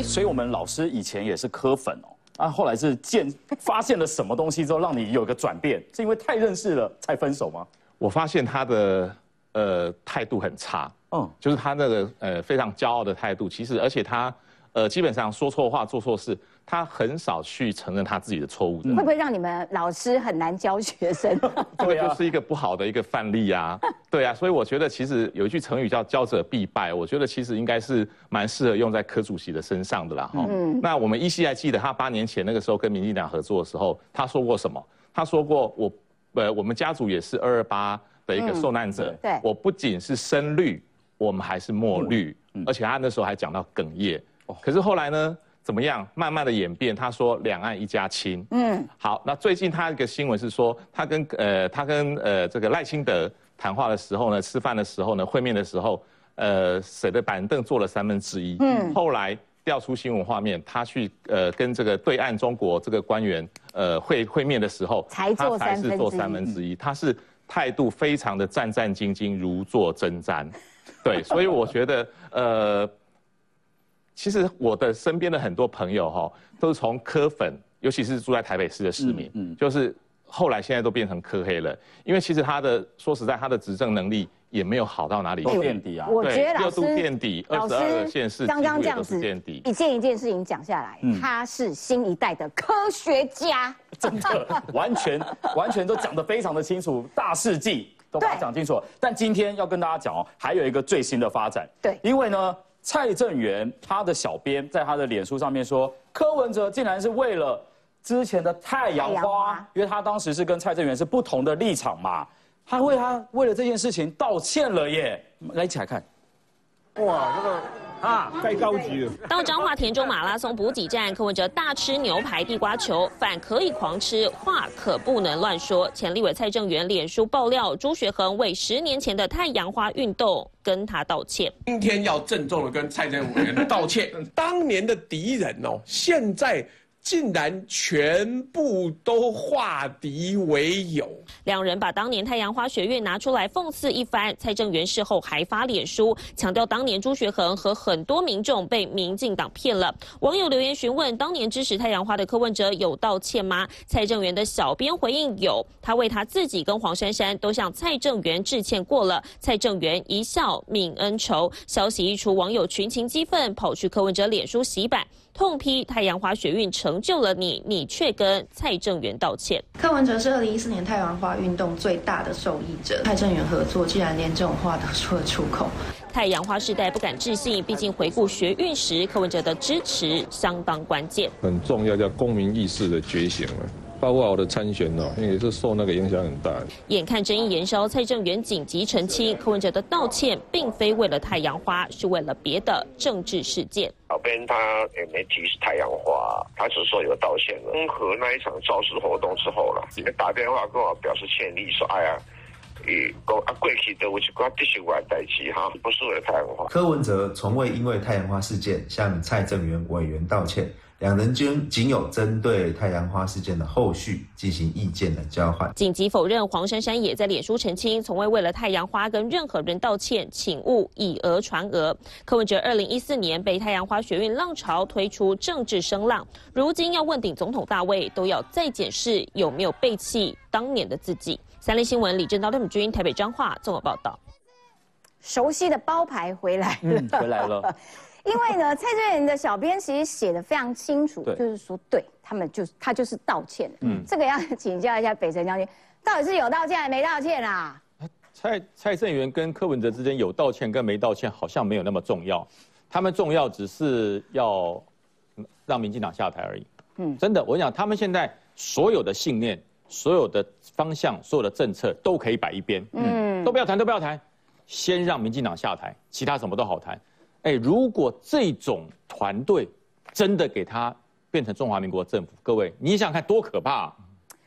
哎，所以我们老师以前也是科粉哦，啊，后来是见发现了什么东西之后，让你有个转变，是因为太认识了才分手吗？我发现他的呃态度很差，嗯，就是他那个呃非常骄傲的态度，其实而且他呃基本上说错话做错事。他很少去承认他自己的错误的，会不会让你们老师很难教学生？这个就是一个不好的一个范例啊。对啊，所以我觉得其实有一句成语叫“教者必败”，我觉得其实应该是蛮适合用在柯主席的身上的啦。哈，那我们依稀还记得他八年前那个时候跟民进党合作的时候，他说过什么？他说过我呃，我们家族也是二二八的一个受难者。对，我不仅是深绿，我们还是墨绿，而且他那时候还讲到哽咽。可是后来呢？怎么样？慢慢的演变，他说两岸一家亲。嗯，好，那最近他一个新闻是说，他跟呃他跟呃这个赖清德谈话的时候呢，吃饭的时候呢，会面的时候，呃谁的板凳坐了三分之一。嗯，后来调出新闻画面，他去呃跟这个对岸中国这个官员呃会会面的时候，才坐三分之一。坐三分之一，他是态度非常的战战兢兢，如坐针毡。对，所以我觉得呃。其实我的身边的很多朋友哈，都是从科粉，尤其是住在台北市的市民，嗯，就是后来现在都变成科黑了。因为其实他的说实在，他的执政能力也没有好到哪里去。垫底啊，我觉得老师垫底，二十二县市刚刚这样子垫底，一件一件事情讲下来，他是新一代的科学家，真的 完全完全都讲得非常的清楚，大事记都把它讲清楚。但今天要跟大家讲哦，还有一个最新的发展，对，因为呢。蔡正元他的小编在他的脸书上面说，柯文哲竟然是为了之前的太阳花，因为他当时是跟蔡正元是不同的立场嘛，他为他为了这件事情道歉了耶，来一起来看，哇，这个。啊，太高级了！到彰化田中马拉松补给站，柯文哲大吃牛排地瓜球，饭可以狂吃，话可不能乱说。前立委蔡正元脸书爆料，朱学恒为十年前的太阳花运动跟他道歉。今天要郑重的跟蔡正元道歉，当年的敌人哦，现在。竟然全部都化敌为友，两人把当年太阳花学运拿出来讽刺一番。蔡正元事后还发脸书，强调当年朱学恒和很多民众被民进党骗了。网友留言询问，当年支持太阳花的柯文哲有道歉吗？蔡正元的小编回应有，他为他自己跟黄珊珊都向蔡正元致歉过了。蔡正元一笑泯恩仇。消息一出，网友群情激愤，跑去柯文哲脸书洗版。痛批太阳花学运成就了你，你却跟蔡正元道歉。柯文哲是二零一四年太阳花运动最大的受益者，蔡正元合作，竟然连这种话都说得出口。太阳花世代不敢置信，毕竟回顾学运时，柯文哲的支持相当关键，很重要，叫公民意识的觉醒了。包括我的参选哦，也是受那个影响很大。眼看争议延烧，蔡正元紧急澄清，柯文哲的道歉并非为了太阳花，是为了别的政治事件。小编他也没提是太阳花，他只是说有道歉了。综合那一场造势活动之后了，打电话跟我表示歉意，说哎呀，与过啊过去的我是关继续玩在一起哈，不是为了太阳花。柯文哲从未因为太阳花事件向蔡正元委员道歉。两人均仅有针对太阳花事件的后续进行意见的交换。紧急否认黄珊珊也在脸书澄清，从未为了太阳花跟任何人道歉，请勿以讹传讹。柯文哲二零一四年被太阳花学运浪潮推出政治声浪，如今要问鼎总统大位，都要再检视有没有背弃当年的自己。三立新闻李正道、邓君台北彰化综合报道。熟悉的包牌回来了，回来了。因为呢，蔡正元的小编其实写的非常清楚，就是说，对他们就是他就是道歉。嗯，这个要请教一下北辰将军，到底是有道歉还是没道歉啊？蔡蔡正元跟柯文哲之间有道歉跟没道歉，好像没有那么重要。他们重要只是要让民进党下台而已。嗯，真的，我讲他们现在所有的信念、所有的方向、所有的政策都可以摆一边。嗯，都不要谈，都不要谈，先让民进党下台，其他什么都好谈。哎，如果这种团队真的给他变成中华民国政府，各位，你想想看多可怕！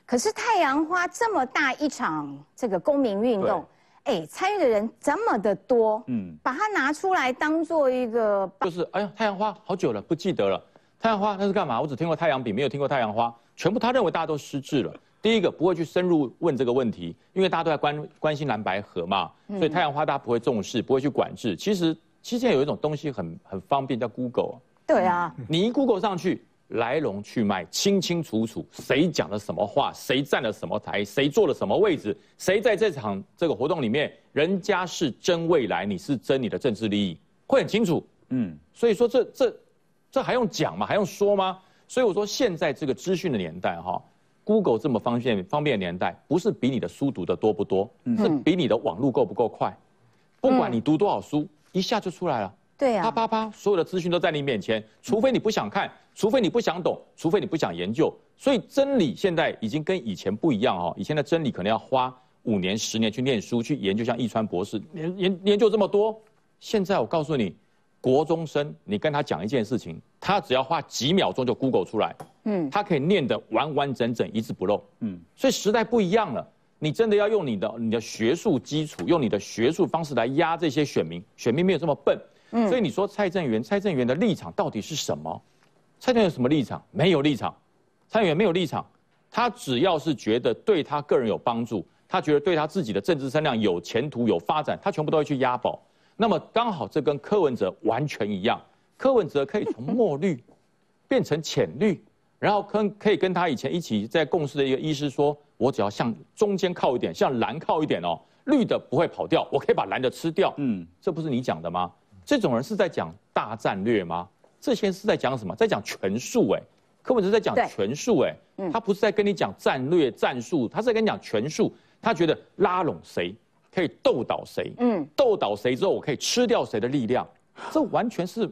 可是太阳花这么大一场这个公民运动，哎，参与的人这么的多，嗯，把它拿出来当做一个，就是哎呀，太阳花好久了，不记得了。太阳花那是干嘛？我只听过太阳饼，没有听过太阳花。全部他认为大家都失智了。第一个不会去深入问这个问题，因为大家都在关关心蓝白河嘛，所以太阳花大家不会重视，不会去管制。其实。其实现在有一种东西很很方便，叫 Google，对啊，你一 Google 上去，来龙去脉清清楚楚，谁讲了什么话，谁站了什么台，谁坐了什么位置，谁在这场这个活动里面，人家是争未来，你是争你的政治利益，会很清楚。嗯，所以说这这这还用讲吗？还用说吗？所以我说现在这个资讯的年代哈。Google 这么方便方便的年代，不是比你的书读的多不多，是比你的网络够不够快。不管你读多少书，一下就出来了。对啊，啪啪啪，所有的资讯都在你面前，除非你不想看，除非你不想懂，除非你不想研究。所以真理现在已经跟以前不一样哦。以前的真理可能要花五年、十年去念书去研究，像易川博士研研研究这么多。现在我告诉你。国中生，你跟他讲一件事情，他只要花几秒钟就 Google 出来，嗯，他可以念得完完整整，一字不漏，嗯，所以时代不一样了，你真的要用你的你的学术基础，用你的学术方式来压这些选民，选民没有这么笨，嗯，所以你说蔡正元，蔡正元的立场到底是什么？蔡正元有什么立场？没有立场，蔡正元没有立场，他只要是觉得对他个人有帮助，他觉得对他自己的政治声量有前途有发展，他全部都会去押宝。那么刚好这跟柯文哲完全一样，柯文哲可以从墨绿 变成浅绿，然后跟可以跟他以前一起在共事的一个医师说，我只要向中间靠一点，向蓝靠一点哦，绿的不会跑掉，我可以把蓝的吃掉。嗯，这不是你讲的吗？这种人是在讲大战略吗？这些是在讲什么？在讲权术哎，柯文哲在讲权术哎，他不是在跟你讲战略战术，他是在跟你讲权术，他觉得拉拢谁。可以斗倒谁？嗯，斗倒谁之后，我可以吃掉谁的力量？这完全是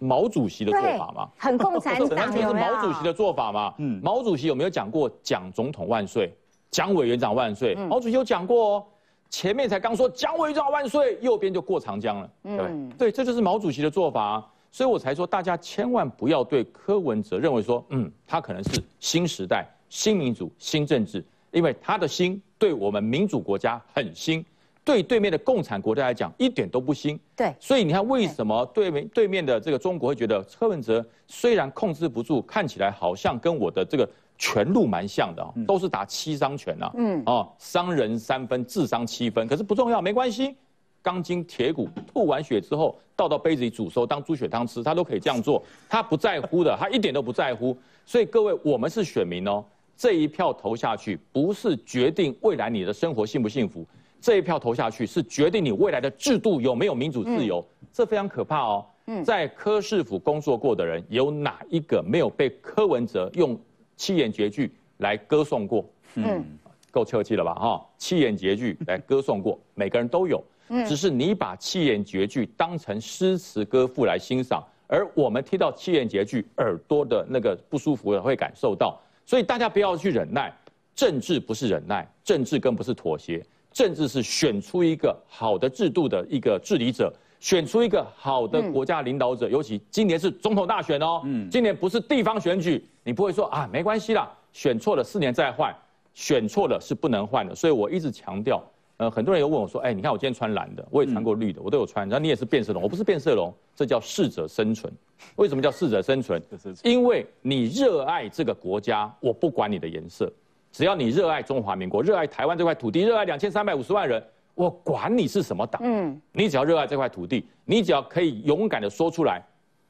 毛主席的做法吗？很共产党，完全是毛主席的做法吗？嗯，毛主席有没有讲过“蒋总统万岁”“蒋委员长万岁”？毛主席有讲过哦。前面才刚说“蒋委员长万岁”，右边就过长江了。嗯，对，这就是毛主席的做法。所以我才说，大家千万不要对柯文哲认为说，嗯，他可能是新时代、新民主、新政治，因为他的心对我们民主国家很新。对对面的共产国家来讲，一点都不新。对，所以你看，为什么对面对面的这个中国会觉得柯文哲虽然控制不住，看起来好像跟我的这个权路蛮像的都是打七伤拳呐。嗯，哦，伤人三分，智商七分，可是不重要，没关系。钢筋铁骨吐完血之后，倒到杯子里煮熟当猪血汤吃，他都可以这样做，他不在乎的，他一点都不在乎。所以各位，我们是选民哦，这一票投下去，不是决定未来你的生活幸不幸福。这一票投下去是决定你未来的制度有没有民主自由，这非常可怕哦。在柯市府工作过的人，有哪一个没有被柯文哲用七言绝句来歌颂过？嗯，够客气了吧？哈，七言绝句来歌颂过，每个人都有。只是你把七言绝句当成诗词歌赋来欣赏，而我们听到七言绝句，耳朵的那个不舒服的会感受到。所以大家不要去忍耐，政治不是忍耐，政治更不是妥协。政治是选出一个好的制度的一个治理者，选出一个好的国家领导者。尤其今年是总统大选哦，嗯，今年不是地方选举，你不会说啊，没关系啦，选错了四年再换，选错了是不能换的。所以我一直强调，呃，很多人又问我说，哎，你看我今天穿蓝的，我也穿过绿的，我都有穿，然后你也是变色龙，我不是变色龙，这叫适者生存。为什么叫适者生存？因为你热爱这个国家，我不管你的颜色。只要你热爱中华民国，热爱台湾这块土地，热爱两千三百五十万人，我管你是什么党。嗯，你只要热爱这块土地，你只要可以勇敢的说出来，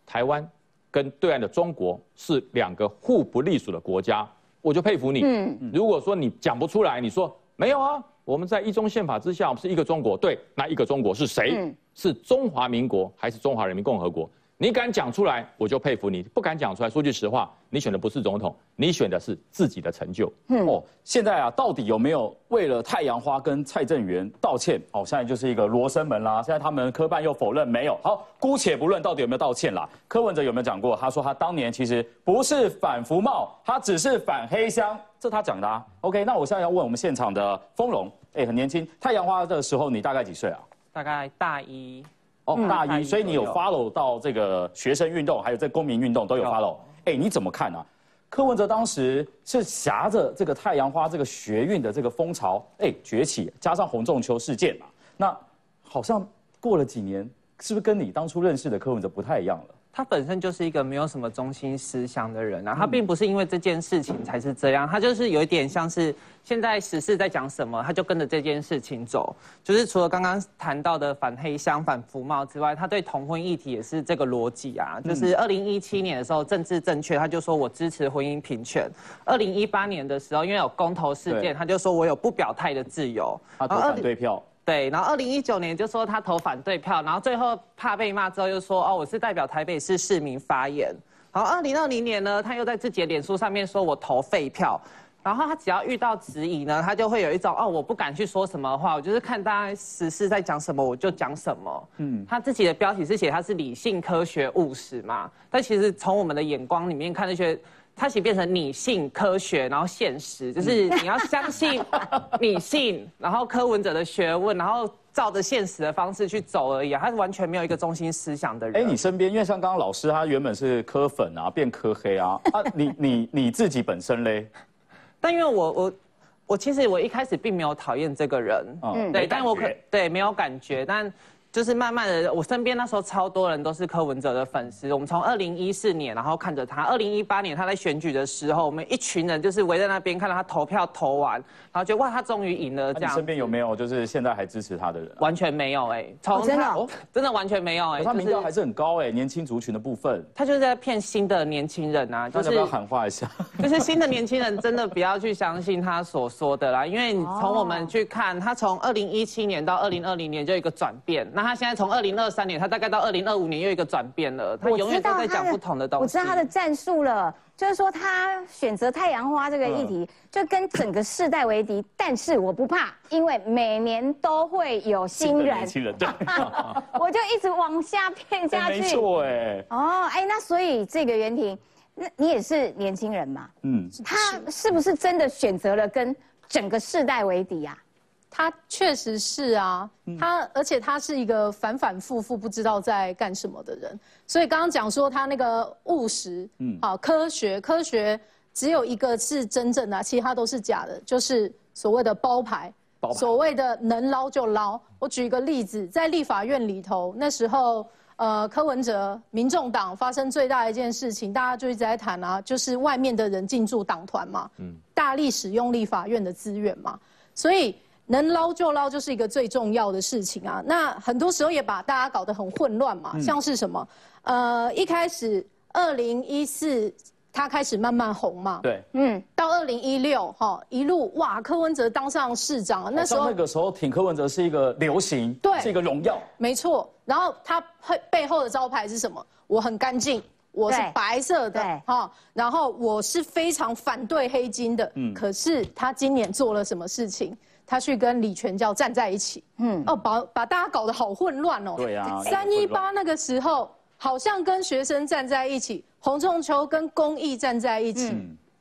台湾跟对岸的中国是两个互不隶属的国家，我就佩服你。嗯，如果说你讲不出来，你说没有啊，我们在一中宪法之下，我们是一个中国。对，那一个中国是谁？是中华民国还是中华人民共和国？你敢讲出来，我就佩服你；不敢讲出来，说句实话，你选的不是总统，你选的是自己的成就。哦，现在啊，到底有没有为了太阳花跟蔡正元道歉？哦，现在就是一个罗生门啦。现在他们科办又否认没有。好，姑且不论到底有没有道歉啦。柯文哲有没有讲过？他说他当年其实不是反福茂，他只是反黑箱，这他讲的啊。OK，那我现在要问我们现场的丰荣，哎，很年轻，太阳花的时候你大概几岁啊？大概大一。大一，所以你有 follow 到这个学生运动，还有这公民运动都有 follow。哎，你怎么看啊？柯文哲当时是挟着这个太阳花这个学运的这个风潮，哎崛起，加上洪仲秋事件嘛，那好像过了几年，是不是跟你当初认识的柯文哲不太一样了？他本身就是一个没有什么中心思想的人啊，他并不是因为这件事情才是这样，他就是有一点像是现在时事在讲什么，他就跟着这件事情走。就是除了刚刚谈到的反黑箱、反服贸之外，他对同婚议题也是这个逻辑啊。就是二零一七年的时候政治正确，他就说我支持婚姻平权；二零一八年的时候，因为有公投事件，他就说我有不表态的自由。他投反对票。对，然后二零一九年就说他投反对票，然后最后怕被骂之后又说哦，我是代表台北市市民发言。然后二零二零年呢，他又在自己的脸书上面说我投废票。然后他只要遇到质疑呢，他就会有一种哦，我不敢去说什么话，我就是看大家实事在讲什么我就讲什么。嗯，他自己的标题是写他是理性、科学、务实嘛，但其实从我们的眼光里面看那些。它其实变成理性、科学，然后现实，就是你要相信理性，然后柯文哲的学问，然后照着现实的方式去走而已。他是完全没有一个中心思想的人。哎，你身边，因为像刚刚老师，他原本是科粉啊，变科黑啊，啊，你你你自己本身嘞？但因为我我我其实我一开始并没有讨厌这个人，嗯，对，但我可对没有感觉，但。就是慢慢的，我身边那时候超多人都是柯文哲的粉丝。我们从二零一四年，然后看着他，二零一八年他在选举的时候，我们一群人就是围在那边看到他投票投完，然后觉得哇，他终于赢了。这样，身边有没有就是现在还支持他的人？完全没有哎，从真的 真的完全没有哎。他民调还是很高哎，年轻族群的部分。他就是在骗新的年轻人啊，就是要喊话一下，就是新的年轻人真的不要去相信他所说的啦，因为你从我们去看，他从二零一七年到二零二零年就一个转变，那他现在从二零。二三年，他大概到二零二五年又一个转变了。他永远都在讲不同的东西。我知道他的战术了，就是说他选择太阳花这个议题，就跟整个世代为敌。但是我不怕，因为每年都会有新人。新人对，我就一直往下骗下去。没错哎。哦，哎，那所以这个袁婷，那你也是年轻人嘛？嗯。他是不是真的选择了跟整个世代为敌啊？他确实是啊，他而且他是一个反反复复不知道在干什么的人，所以刚刚讲说他那个务实，嗯，啊，科学科学只有一个是真正的，其他都是假的，就是所谓的包牌，所谓的能捞就捞。我举一个例子，在立法院里头，那时候呃柯文哲民众党发生最大的一件事情，大家就一直在谈啊，就是外面的人进驻党团嘛，嗯，大力使用立法院的资源嘛，所以。能捞就捞，就是一个最重要的事情啊。那很多时候也把大家搞得很混乱嘛。像是什么？呃，一开始二零一四他开始慢慢红嘛。对。嗯。到二零一六哈，一路哇，柯文哲当上市长，那时候那个时候挺柯文哲是一个流行，对，是一个荣耀。没错。然后他背背后的招牌是什么？我很干净，我是白色的哈。然后我是非常反对黑金的。嗯。可是他今年做了什么事情？他去跟李全教站在一起，嗯，哦，把把大家搞得好混乱哦。对啊，三一八那个时候好像跟学生站在一起，洪仲秋跟公益站在一起。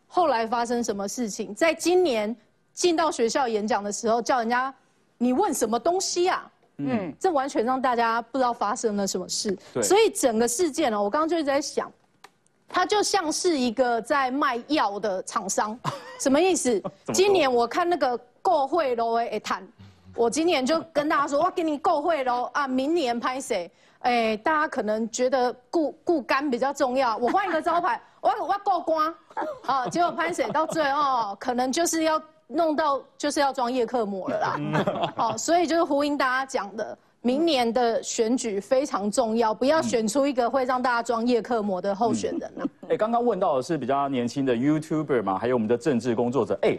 后来发生什么事情？在今年进到学校演讲的时候，叫人家你问什么东西啊？嗯，这完全让大家不知道发生了什么事。所以整个事件呢，我刚刚就一直在想，他就像是一个在卖药的厂商，什么意思？今年我看那个。购会喽诶，谈，我今年就跟大家说，我给你购会喽啊！明年拍谁？哎，大家可能觉得顾顾肝比较重要，我换一个招牌，我我够光啊！结果拍谁到最后，可能就是要弄到就是要装叶克膜了啦。好，所以就是呼应大家讲的，明年的选举非常重要，不要选出一个会让大家装叶克膜的候选人了。哎，刚刚问到的是比较年轻的 YouTuber 嘛，还有我们的政治工作者。哎，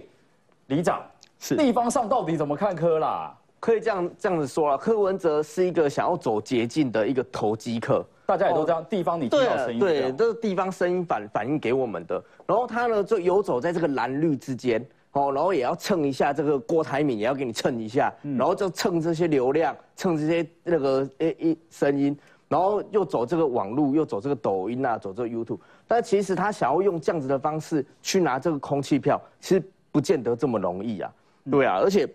里长是。地方上到底怎么看柯啦？可以这样这样子说了，柯文哲是一个想要走捷径的一个投机客，大家也都这样。地方你听到声音，对，都是地方声音反反映给我们的。然后他呢，就游走在这个蓝绿之间，哦，然后也要蹭一下这个郭台铭，也要给你蹭一下，然后就蹭这些流量，蹭这些那个诶一声音，然后又走这个网路，又走这个抖音啊，走这个 YouTube。但其实他想要用这样子的方式去拿这个空气票，其实不见得这么容易啊。对啊，而且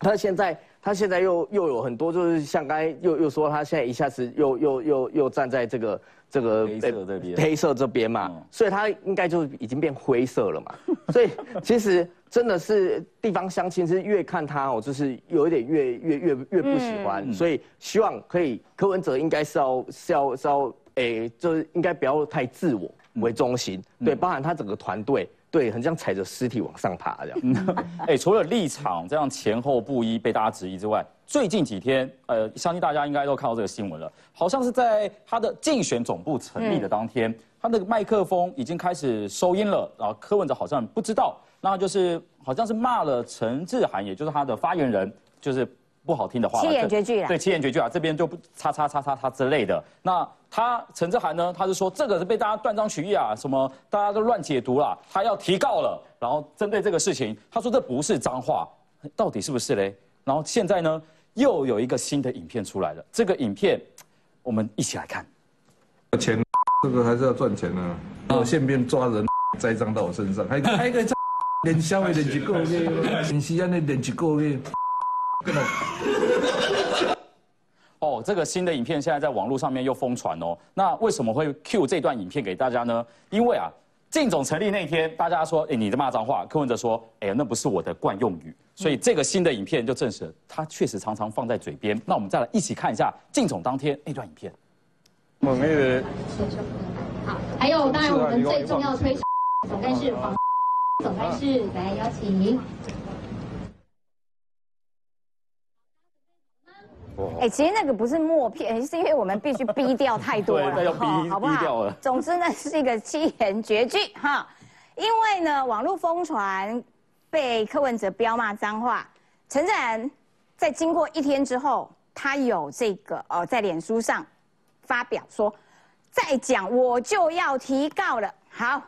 他现在他现在又又有很多，就是像刚才又又说他现在一下子又又又又站在这个这个黑色这边黑色这边嘛，所以他应该就已经变灰色了嘛。所以其实真的是地方乡亲是越看他哦，就是有一点越越越越不喜欢。所以希望可以柯文哲应该是要是要是要诶，就是应该不要太自我为中心，对，包含他整个团队，对，很像踩着尸体往上爬这样。哎，除了立场这样前后不一被大家质疑之外，最近几天，呃，相信大家应该都看到这个新闻了，好像是在他的竞选总部成立的当天，他那个麦克风已经开始收音了，然后柯文哲好像不知道，那就是好像是骂了陈志涵，也就是他的发言人，就是。不好听的话，七言绝句啊，对，七言绝句啊，这边就不叉叉叉叉叉之类的。那他陈志涵呢，他是说这个是被大家断章取义啊，什么大家都乱解读了，他要提告了。然后针对这个事情，他说这不是脏话，到底是不是嘞？然后现在呢，又有一个新的影片出来了，这个影片我们一起来看。钱，这个还是要赚钱呢啊。呃，宪兵抓人栽赃到我身上，还还个连消费连一个月，连西安的连一个月。哦，这个新的影片现在在网络上面又疯传哦。那为什么会 Q 这段影片给大家呢？因为啊，靳总成立那天，大家说，哎，你的骂脏话，柯文哲说，哎呀，那不是我的惯用语。所以这个新的影片就证实了，他确实常常放在嘴边。那我们再来一起看一下靳总当天那段影片。我们好，还有当然我们最重要的推总干事黄总干事来邀请。哎，其实那个不是默片，是因为我们必须逼掉太多了，好不好？总之呢，是一个七言绝句哈。因为呢，网络疯传被柯文哲彪骂脏话，陈展在经过一天之后，他有这个哦，在脸书上发表说，再讲我就要提告了。好，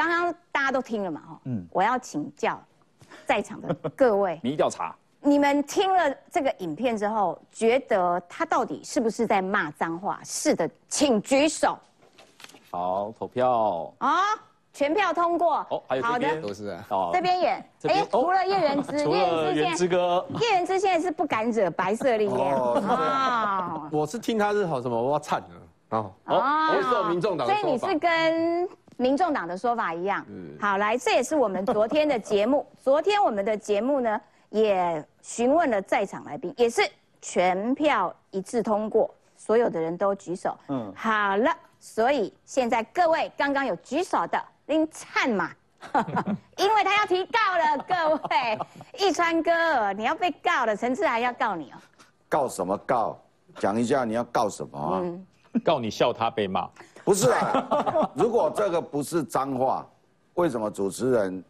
刚刚大家都听了嘛？哈，嗯，我要请教在场的各位，民意调查。你们听了这个影片之后，觉得他到底是不是在骂脏话？是的，请举手。好，投票。啊，全票通过。哦，还有这边都是啊。哦，这边也。哎，除了叶元之，除了元之哥，叶元之现在是不敢惹白色力量。哦，我是听他是好什么，我要惨了。哦，我是民众党。所以你是跟民众党的说法一样。嗯。好，来，这也是我们昨天的节目。昨天我们的节目呢？也询问了在场来宾，也是全票一致通过，所有的人都举手。嗯，好了，所以现在各位刚刚有举手的，您灿嘛，因为他要提告了，各位，一川哥，你要被告了，陈志还要告你哦。告什么告？讲一下你要告什么啊？告你笑他被骂？不是啊，如果这个不是脏话，为什么主持人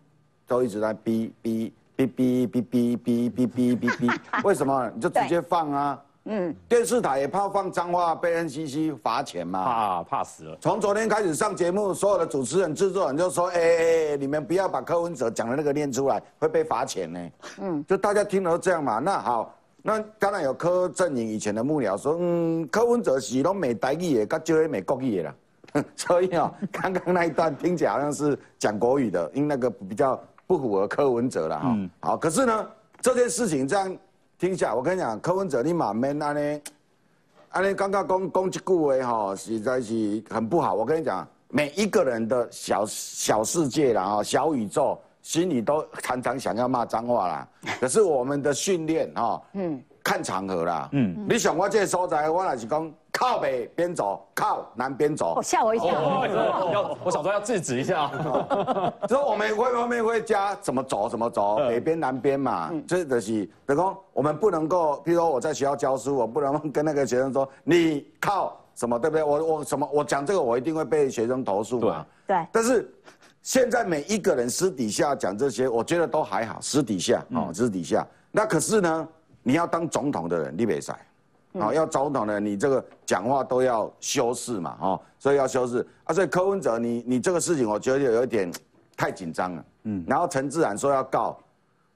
都一直在逼逼？哔哔哔哔哔哔哔哔哔，为什么？你就直接放啊！嗯，电视台也怕放脏话被 NCC 罚钱嘛？怕怕死了。从昨天开始上节目，所有的主持人、制作人就说：“哎哎哎，你们不要把柯文哲讲的那个念出来，会被罚钱呢。”嗯，就大家听了都这样嘛。那好，那当然有柯震营以前的幕僚说：“嗯，柯文哲是拢美台语的，跟就会美国语的啦。” 所以啊，刚刚那一段听起来好像是讲国语的，因为那个比较。不符合柯文哲了哈，好，可是呢，这件事情这样听起来，我跟你讲，柯文哲你满面安尼，安尼刚刚攻攻击顾维哈，实在是很不好。我跟你讲，每一个人的小小世界啦，哈，小宇宙，心里都常常想要骂脏话啦。可是我们的训练哈，嗯，看场合啦，嗯，你想我这个所在，我也是讲。靠北边走，靠南边走。吓我一跳！要，我想说要制止一下。之 后我们会后面会加怎么走怎么走，北边南边嘛。这的是，等于我们不能够，譬如说我在学校教书，我不能跟那个学生说 你靠什么，对不对？我我什么，我讲这个我一定会被学生投诉嘛。对。但是现在每一个人私底下讲这些，我觉得都还好。私底下哦，私底下。那可是呢，你要当总统的人，你别塞。好，要总统呢，你这个讲话都要修饰嘛，哦，所以要修饰啊。所以柯文哲，你你这个事情，我觉得有一点太紧张了。嗯。然后陈自然说要告，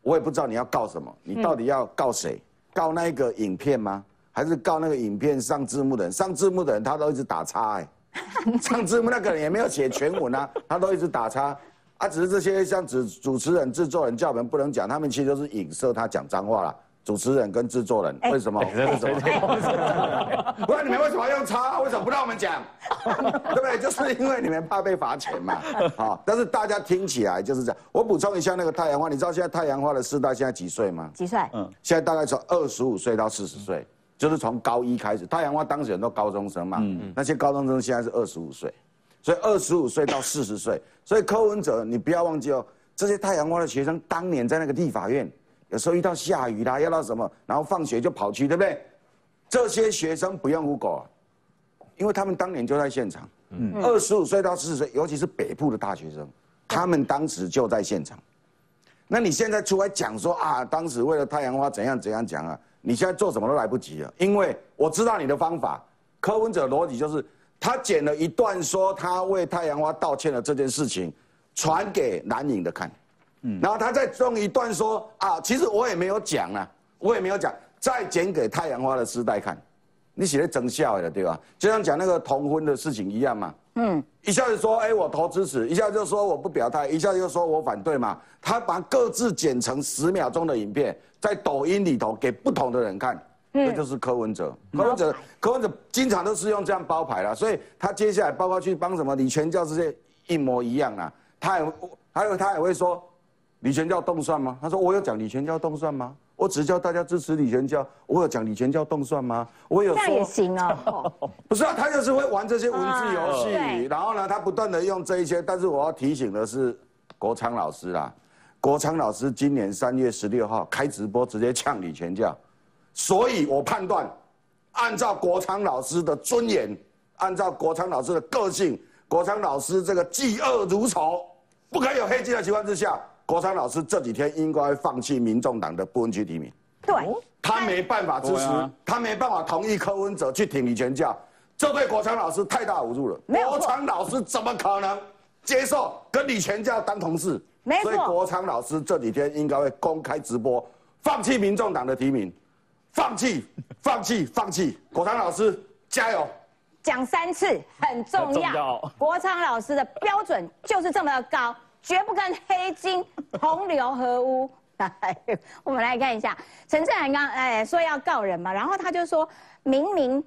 我也不知道你要告什么，你到底要告谁？告那个影片吗？还是告那个影片上字幕的人？上字幕的人他都一直打叉哎，上字幕那个人也没有写全文啊，他都一直打叉。啊，只是这些像主主持人、制作人叫我们不能讲，他们其实都是影射他讲脏话了。主持人跟制作人为什么？为什么？不然你们为什么要用叉？为什么不让我们讲？对不对？就是因为你们怕被罚钱嘛。好，但是大家听起来就是这样。我补充一下那个太阳花，你知道现在太阳花的世代现在几岁吗？几岁？嗯，现在大概从二十五岁到四十岁。就是从高一开始，太阳花当时很多高中生嘛，嗯那些高中生现在是二十五岁，所以二十五岁到四十岁，所以柯文哲你不要忘记哦，这些太阳花的学生当年在那个立法院，有时候遇到下雨啦，要到什么，然后放学就跑去，对不对？这些学生不用 Google，因为他们当年就在现场。嗯，二十五岁到四十岁，尤其是北部的大学生，他们当时就在现场。那你现在出来讲说啊，当时为了太阳花怎样怎样讲啊？你现在做什么都来不及了，因为我知道你的方法。柯文哲逻辑就是，他剪了一段说他为太阳花道歉的这件事情，传给蓝营的看，嗯，然后他再用一段说啊，其实我也没有讲啊，我也没有讲，再剪给太阳花的时代看。你写的真笑了，对吧？就像讲那个同婚的事情一样嘛。嗯，一下子说哎我投支持，一下就说我不表态，一下又说我反对嘛。他把各自剪成十秒钟的影片，在抖音里头给不同的人看，这就是柯文哲。柯文哲，柯文哲经常都是用这样包牌了，所以他接下来包括去帮什么李全教这些一模一样啊。他也还有他也会说李全教动算吗？他说我有讲李全教动算吗？我只叫大家支持李全教，我有讲李全教动算吗？我有说也行啊，不是啊，他就是会玩这些文字游戏，然后呢，他不断的用这一些。但是我要提醒的是，国昌老师啊，国昌老师今年三月十六号开直播，直接呛李全教，所以我判断，按照国昌老师的尊严，按照国昌老师的个性，国昌老师这个嫉恶如仇，不可以有黑金的情况之下。国昌老师这几天应该放弃民众党的不分区提名，对，他没办法支持，他没办法同意柯文哲去挺李全教，这对国昌老师太大侮辱了。国昌老师怎么可能接受跟李全教当同事？没错，所以国昌老师这几天应该会公开直播，放弃民众党的提名，放弃，放弃，放弃。国昌老师加油！讲三次很重要，国昌老师的标准就是这么高。绝不跟黑金同流合污。我们来看一下，陈振涵刚哎说要告人嘛，然后他就说明明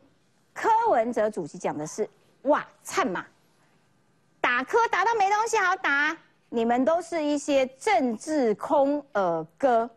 柯文哲主席讲的是哇灿嘛，打柯打到没东西好打，你们都是一些政治空耳哥。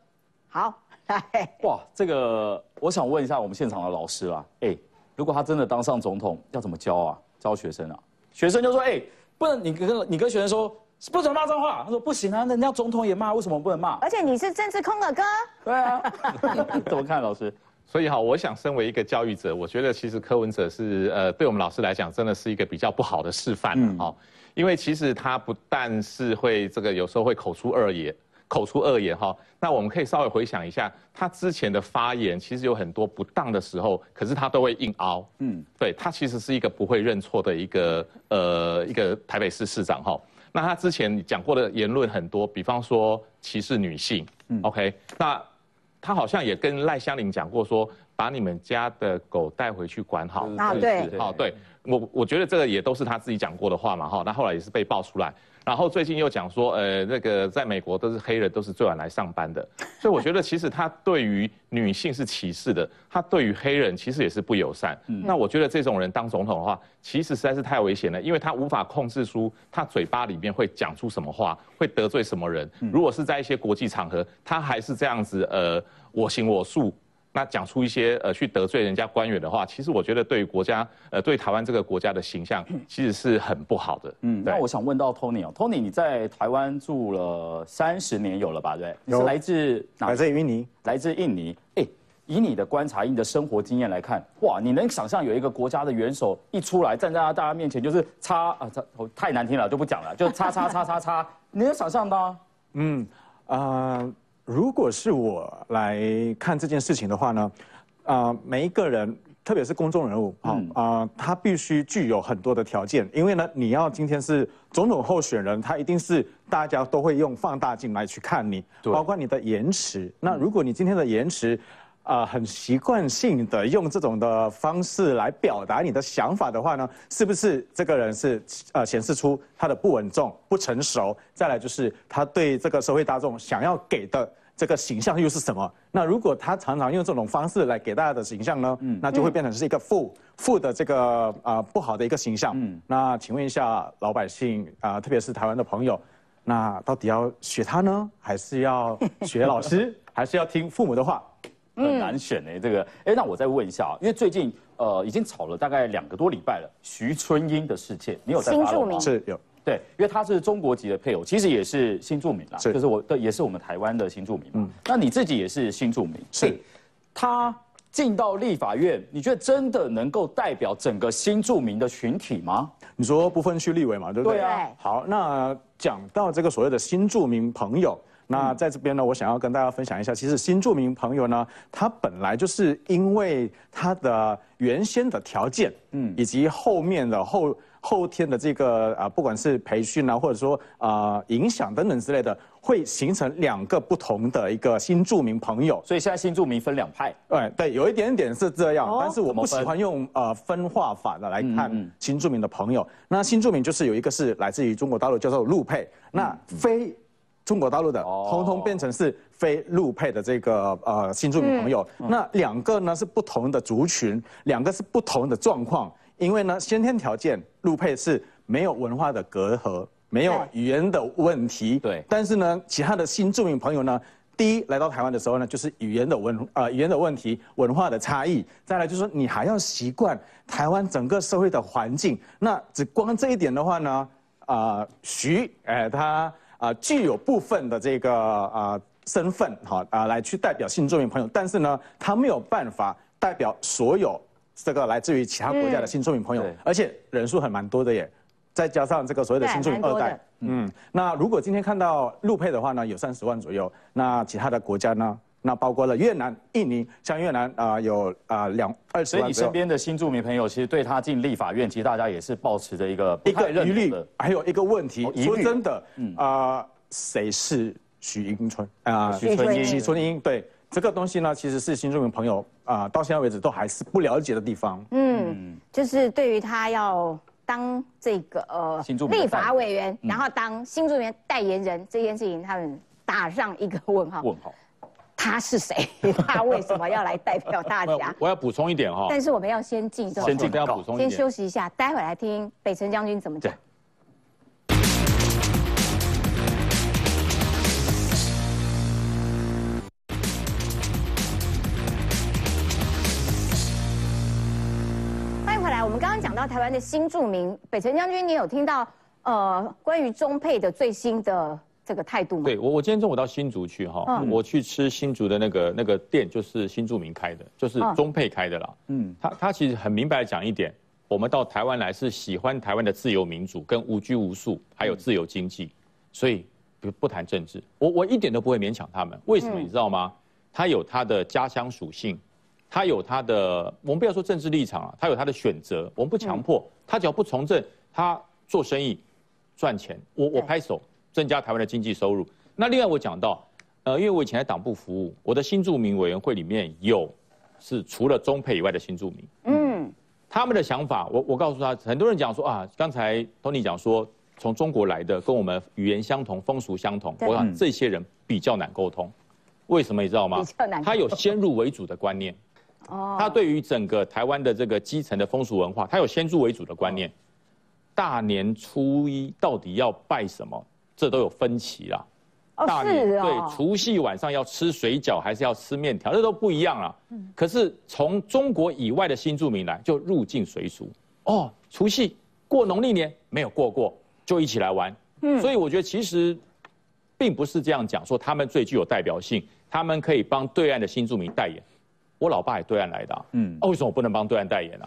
好，来哇，这个我想问一下我们现场的老师啦，哎，如果他真的当上总统，要怎么教啊？教学生啊？学生就说哎，不能你跟你跟学生说。不准骂脏话。他说不行啊，人家总统也骂，为什么不能骂？而且你是政治空耳哥。对啊，怎么看老师？所以哈，我想身为一个教育者，我觉得其实柯文哲是呃，对我们老师来讲，真的是一个比较不好的示范哈。因为其实他不但是会这个有时候会口出恶言，口出恶言哈。那我们可以稍微回想一下，他之前的发言其实有很多不当的时候，可是他都会硬凹。嗯，对他其实是一个不会认错的一个呃一个台北市市长哈。那他之前讲过的言论很多，比方说歧视女性，OK？那他好像也跟赖香林讲过，说把你们家的狗带回去管好，啊对，好对，我我觉得这个也都是他自己讲过的话嘛，哈，那后来也是被爆出来。然后最近又讲说，呃，那个在美国都是黑人都是最晚来上班的，所以我觉得其实他对于女性是歧视的，他对于黑人其实也是不友善。那我觉得这种人当总统的话，其实实在是太危险了，因为他无法控制出他嘴巴里面会讲出什么话，会得罪什么人。如果是在一些国际场合，他还是这样子，呃，我行我素。那讲出一些呃去得罪人家官员的话，其实我觉得对于国家呃对台湾这个国家的形象其实是很不好的。嗯，那我想问到 Tony 哦，Tony 你在台湾住了三十年有了吧？对，你是来自来自印尼，来自印尼。哎，以你的观察、以你的生活经验来看，哇，你能想象有一个国家的元首一出来站在大家面前就是擦啊擦，太难听了就不讲了，就擦擦擦擦擦，你能想象到？嗯啊。如果是我来看这件事情的话呢，啊，每一个人，特别是公众人物，啊啊，他必须具有很多的条件，因为呢，你要今天是总统候选人，他一定是大家都会用放大镜来去看你，包括你的延迟。那如果你今天的延迟，啊，很习惯性的用这种的方式来表达你的想法的话呢，是不是这个人是呃显示出他的不稳重、不成熟？再来就是他对这个社会大众想要给的。这个形象又是什么？那如果他常常用这种方式来给大家的形象呢？嗯，那就会变成是一个负负的这个啊不好的一个形象。嗯，那请问一下老百姓啊，特别是台湾的朋友，那到底要学他呢，还是要学老师，还是要听父母的话？很难选哎，这个哎，那我再问一下啊，因为最近呃已经吵了大概两个多礼拜了，徐春英的事件，你有在发吗？是有。对，因为他是中国籍的配偶，其实也是新住民啦，就是我的也是我们台湾的新住民嘛。那你自己也是新住民，是。他进到立法院，你觉得真的能够代表整个新住民的群体吗？你说不分区立委嘛，对不对？对啊。好，那讲到这个所谓的新住民朋友，那在这边呢，我想要跟大家分享一下，其实新住民朋友呢，他本来就是因为他的原先的条件，嗯，以及后面的后。后天的这个啊，不管是培训啊，或者说啊影响等等之类的，会形成两个不同的一个新住民朋友。所以现在新住民分两派。对对，有一点点是这样，但是我不喜欢用呃分化法的来看新住民的朋友。那新住民就是有一个是来自于中国大陆叫做陆配，那非中国大陆的通通变成是非陆配的这个呃新住民朋友。那两个呢是不同的族群，两个是不同的状况。因为呢，先天条件陆配是没有文化的隔阂，没有语言的问题。对。但是呢，其他的新住民朋友呢，第一来到台湾的时候呢，就是语言的文呃语言的问题，文化的差异。再来就是说，你还要习惯台湾整个社会的环境。那只光这一点的话呢，啊，徐哎他啊具有部分的这个啊身份好啊来去代表新住民朋友，但是呢，他没有办法代表所有。这个来自于其他国家的新住民朋友，而且人数还蛮多的耶，再加上这个所谓的新住民二代，嗯，那如果今天看到陆配的话呢，有三十万左右，那其他的国家呢，那包括了越南、印尼，像越南啊有啊两二十万。所以你身边的新住民朋友，其实对他进立法院，其实大家也是保持着一个一个疑虑，还有一个问题，说真的，啊，谁是许英春？啊？许春英，许春英，对。这个东西呢，其实是新住民朋友啊，到现在为止都还是不了解的地方。嗯，就是对于他要当这个呃立法委员，然后当新住民代言人这件事情，他们打上一个问号。问号，他是谁？他为什么要来代表大家？我要补充一点哈。但是我们要先进，先进，要补充一点。先休息一下，待会来听北辰将军怎么讲。刚刚讲到台湾的新著名，北辰将军，你有听到呃关于中配的最新的这个态度吗？对我，我今天中午到新竹去哈，我去吃新竹的那个那个店，就是新著名开的，就是中配开的啦。嗯，他他其实很明白讲一点，我们到台湾来是喜欢台湾的自由民主跟无拘无束，还有自由经济，所以不不谈政治，我我一点都不会勉强他们。为什么你知道吗？他有他的家乡属性。他有他的，我们不要说政治立场啊，他有他的选择，我们不强迫他，只要不从政，他做生意赚钱，我我拍手，增加台湾的经济收入。那另外我讲到，呃，因为我以前在党部服务，我的新住民委员会里面有是除了中配以外的新住民，嗯，他们的想法，我我告诉他，很多人讲说啊，刚才 Tony 讲说从中国来的，跟我们语言相同，风俗相同，我想这些人比较难沟通，为什么你知道吗？他有先入为主的观念。他对于整个台湾的这个基层的风俗文化，他有先入为主的观念。大年初一到底要拜什么，这都有分歧啦。大年对除夕晚上要吃水饺还是要吃面条，这都不一样了。可是从中国以外的新住民来，就入境随俗。哦，除夕过农历年没有过过，就一起来玩。嗯，所以我觉得其实并不是这样讲，说他们最具有代表性，他们可以帮对岸的新住民代言。我老爸也对岸来的，嗯，啊，为什么我不能帮对岸代言呢？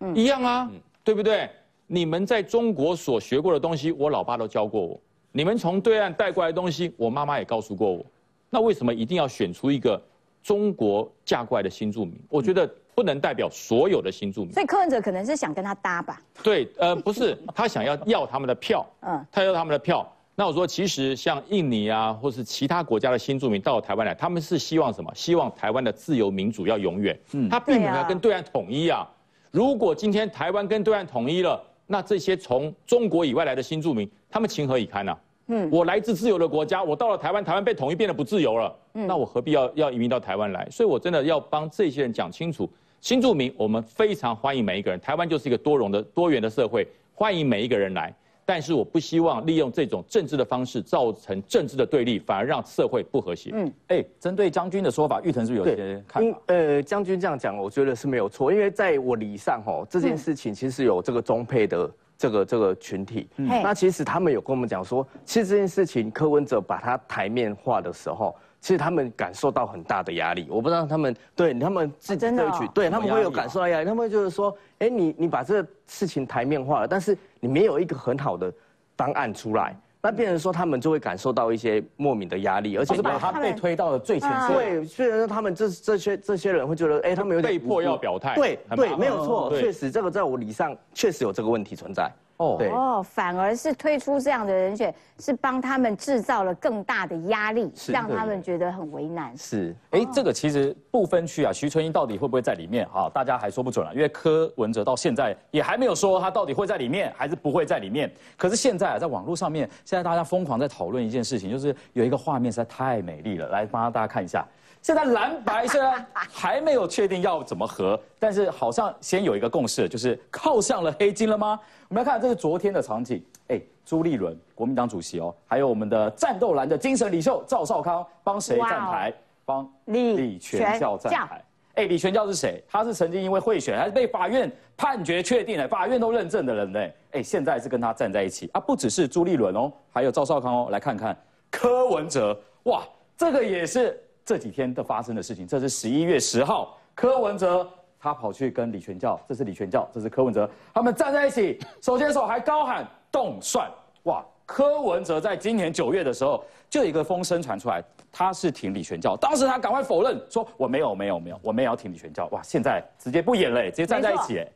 嗯，一样啊，对不对？你们在中国所学过的东西，我老爸都教过我；你们从对岸带过来的东西，我妈妈也告诉过我。那为什么一定要选出一个中国嫁过来的新住民？我觉得不能代表所有的新住民。所以柯文哲可能是想跟他搭吧？对，呃，不是，他想要要他们的票，嗯，他要他们的票。那我说，其实像印尼啊，或是其他国家的新住民到台湾来，他们是希望什么？希望台湾的自由民主要永远。嗯，他并没有跟对岸统一啊。如果今天台湾跟对岸统一了，那这些从中国以外来的新住民，他们情何以堪呢？嗯，我来自自由的国家，我到了台湾，台湾被统一变得不自由了。嗯，那我何必要要移民到台湾来？所以我真的要帮这些人讲清楚，新住民，我们非常欢迎每一个人。台湾就是一个多容的多元的社会，欢迎每一个人来。但是我不希望利用这种政治的方式造成政治的对立，反而让社会不和谐。嗯，哎，针对将军的说法，玉腾是不是有些看法？呃，将军这样讲，我觉得是没有错，因为在我理上哦，这件事情其实有这个中配的这个这个群体，那其实他们有跟我们讲说，其实这件事情柯文哲把它台面化的时候。其实他们感受到很大的压力，我不知道他们对他们自己这一曲，对他们会有感受到压力。他们就是说，哎，你你把这个事情台面化了，但是你没有一个很好的方案出来，那变成说他们就会感受到一些莫名的压力，而且把他被推到了最前线。对，虽然说他们这这些这些人会觉得，哎，他们有点被迫要表态。对对，没有错，确实这个在我理上确实有这个问题存在。哦，对哦，反而是推出这样的人选，是帮他们制造了更大的压力，让他们觉得很为难。是，哎，这个其实不分区啊，徐春英到底会不会在里面啊？大家还说不准了，因为柯文哲到现在也还没有说他到底会在里面还是不会在里面。可是现在啊，在网络上面，现在大家疯狂在讨论一件事情，就是有一个画面实在太美丽了，来帮大家看一下。现在蓝白虽然还没有确定要怎么合，但是好像先有一个共识，就是靠上了黑金了吗？我们来看，这是昨天的场景。哎，朱立伦，国民党主席哦，还有我们的战斗蓝的精神领袖赵少康，帮谁站台？帮李全教站台。哎，李全教是谁？他是曾经因为贿选，还是被法院判决确定了，法院都认证的人呢？哎，现在是跟他站在一起啊，不只是朱立伦哦，还有赵少康哦。来看看柯文哲，哇，这个也是。这几天的发生的事情，这是十一月十号，柯文哲他跑去跟李全教，这是李全教，这是柯文哲，他们站在一起，手牵手还高喊动算，哇！柯文哲在今年九月的时候，就有一个风声传出来，他是挺李全教，当时他赶快否认，说我没有没有没有，我没有要挺李全教，哇！现在直接不演了，直接站在一起，哎，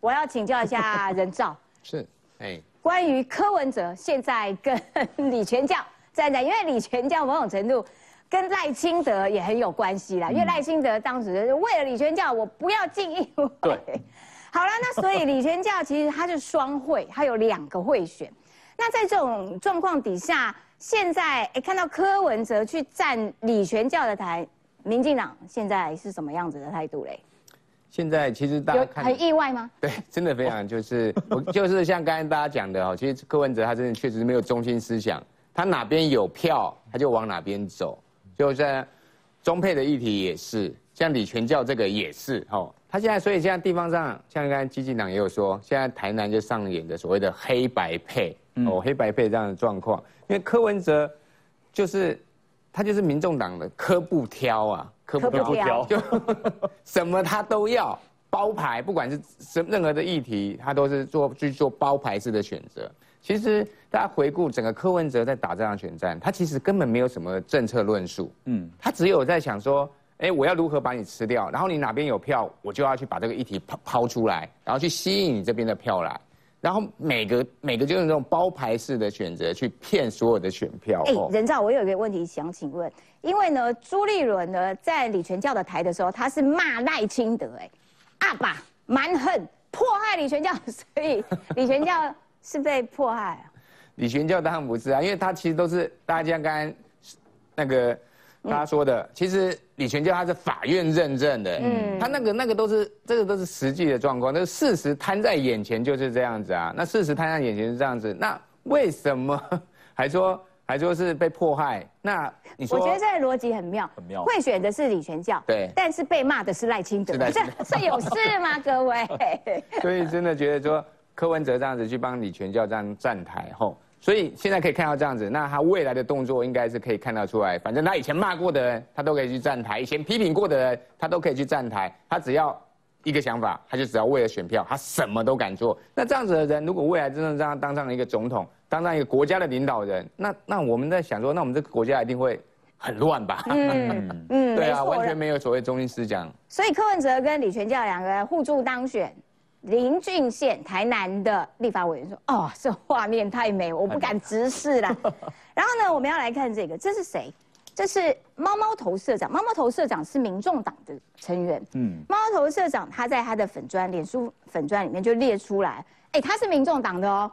我要请教一下人照，是，哎，关于柯文哲现在跟李全教站在，因为李全教某种程度。跟赖清德也很有关系啦，因为赖清德当时为了李全教，我不要进议会。对，好了，那所以李全教其实他是双会，他有两个会选。那在这种状况底下，现在哎看到柯文哲去站李全教的台，民进党现在是什么样子的态度嘞？现在其实大家看很意外吗？对，真的非常就是我就是像刚才大家讲的哦，其实柯文哲他真的确实没有中心思想，他哪边有票他就往哪边走。就在中配的议题也是，像李全教这个也是哦。他现在所以现在地方上，像刚才基进党也有说，现在台南就上演的所谓的黑白配哦，黑白配这样的状况。因为柯文哲就是他就是民众党的柯不挑啊，柯不挑，就 什么他都要包牌，不管是什任何的议题，他都是做去做包牌式的选择。其实大家回顾整个柯文哲在打这场选战，他其实根本没有什么政策论述，嗯，他只有在想说，哎，我要如何把你吃掉，然后你哪边有票，我就要去把这个议题抛抛出来，然后去吸引你这边的票来，然后每个每个就是那种包牌式的选择去骗所有的选票。哎，任照，我有一个问题想请问，因为呢，朱立伦呢在李全教的台的时候，他是骂赖清德，哎，阿爸蛮横，迫害李全教，所以李全教。是被迫害啊？李全教当然不是啊，因为他其实都是大家刚刚那个大家说的，其实李全教他是法院认证的，嗯，他那个那个都是这个都是实际的状况，那事实摊在眼前就是这样子啊。那事实摊在眼前是这样子，那为什么 还说还说是被迫害？那你说？我觉得这个逻辑很妙，很妙。会选的是李全教，对，但是被骂的是赖清德，这这有事吗？各位？所以真的觉得说。柯文哲这样子去帮李全教这样站台后，所以现在可以看到这样子，那他未来的动作应该是可以看得出来。反正他以前骂过的人，他都可以去站台；以前批评过的人，他都可以去站台。他只要一个想法，他就只要为了选票，他什么都敢做。那这样子的人，如果未来真的让他当上了一个总统，当上一个国家的领导人，那那我们在想说，那我们这个国家一定会很乱吧？嗯嗯，对啊，完全没有所谓中心思想。所以柯文哲跟李全教两个人互助当选。林俊宪，台南的立法委员说：“哦，这画面太美，我不敢直视啦。”然后呢，我们要来看这个，这是谁？这是猫猫头社长。猫猫头社长是民众党的成员。嗯，猫猫头社长他在他的粉砖、脸书粉砖里面就列出来，哎，他是民众党的哦，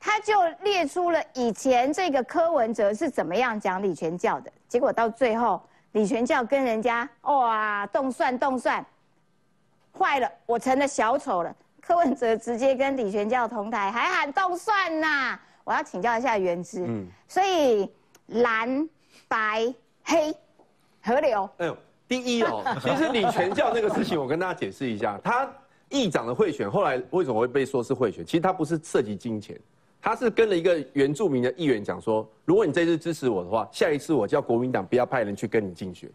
他就列出了以前这个柯文哲是怎么样讲李全教的，结果到最后李全教跟人家哇动算动算。坏了，我成了小丑了。柯文哲直接跟李全教同台，还喊动算呐！我要请教一下原之，嗯，所以蓝白黑河流，哎呦，第一哦，其实李全教那个事情，我跟大家解释一下，他议长的贿选，后来为什么会被说是贿选？其实他不是涉及金钱，他是跟了一个原住民的议员讲说，如果你这次支持我的话，下一次我叫国民党不要派人去跟你竞选。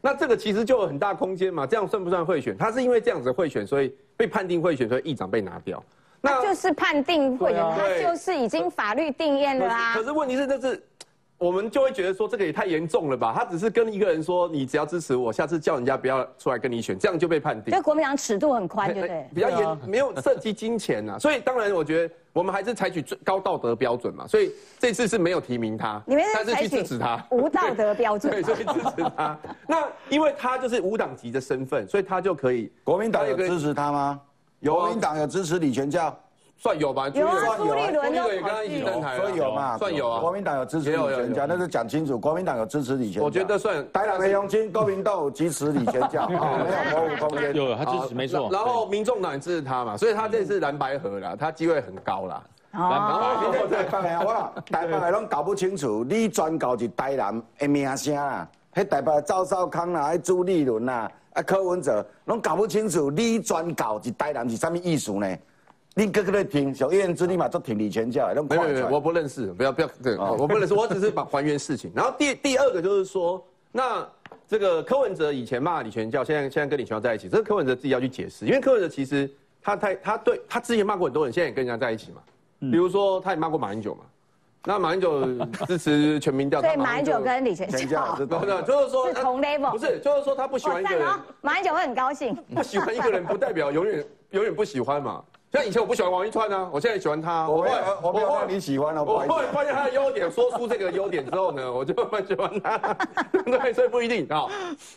那这个其实就有很大空间嘛，这样算不算贿选？他是因为这样子贿选，所以被判定贿选，所以议长被拿掉。那就是判定贿选，他就是已经法律定验了啊。可是问题是，这是。我们就会觉得说这个也太严重了吧？他只是跟一个人说，你只要支持我，下次叫人家不要出来跟你选，这样就被判定。这国民党尺度很宽，对不对？比较严，没有涉及金钱呐。所以当然，我觉得我们还是采取最高道德标准嘛。所以这次是没有提名他，你们是去支持他，无道德标准。对，所以支持他。那因为他就是无党籍的身份，所以他就可以。国民党有支持他吗？国民党有支持李全教。算有吧，有啊，朱立伦也跟他一起登台，所以有嘛，算有啊。国民党有支持李全教，那是讲清楚，国民党有支持李全教。我觉得算。台南的永清，国民党支持李全教，没有模糊空间。有，他支持没错。然后民众党也支持他嘛，所以他这次蓝白合了，他机会很高啦。然后台北的我，台北的拢搞不清楚，你专搞是台南的名声啦，迄台北赵少康啦，迄朱立伦啦，啊柯文哲，拢搞不清楚，你专搞是台南是什么意思呢？你哥哥在听，小燕子立马就挺李全教，没有没有，我不认识，不要不要，对，我不认识，我只是把还原事情。然后第第二个就是说，那这个柯文哲以前骂李全教，现在现在跟李全教在一起，这是柯文哲自己要去解释，因为柯文哲其实他太他对他之前骂过很多人，现在也跟人家在一起嘛。比如说他也骂过马英九嘛，那马英九支持全民调，所以马英九跟李全教，对对，就是说是同 level，不是，就是说他不喜欢一个人，马英九会很高兴，不喜欢一个人不代表永远永远不喜欢嘛。像以前我不喜欢王一川呢，我现在喜欢他。我会，我会让你喜欢了。我后来发现他的优点，说出这个优点之后呢，我就蛮喜欢他。对，所以不一定啊。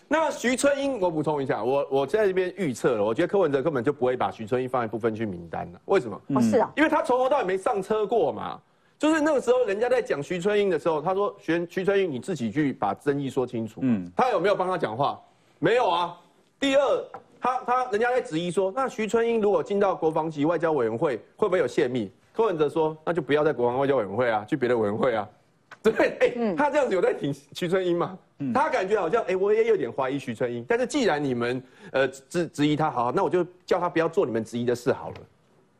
那徐春英，我补充一下，我我在这边预测了，我觉得柯文哲根本就不会把徐春英放在不分区名单了。为什么？不是啊，因为他从头到尾没上车过嘛。就是那个时候，人家在讲徐春英的时候，他说：“徐徐春英，你自己去把争议说清楚。”嗯，他有没有帮他讲话？没有啊。第二。他他人家在质疑说，那徐春英如果进到国防及外交委员会，会不会有泄密？柯文哲说，那就不要在国防外交委员会啊，去别的委员会啊。对，哎，他这样子有在挺徐春英吗？他感觉好像，哎，我也有点怀疑徐春英。但是既然你们呃质质疑他，好，那我就叫他不要做你们质疑的事好了。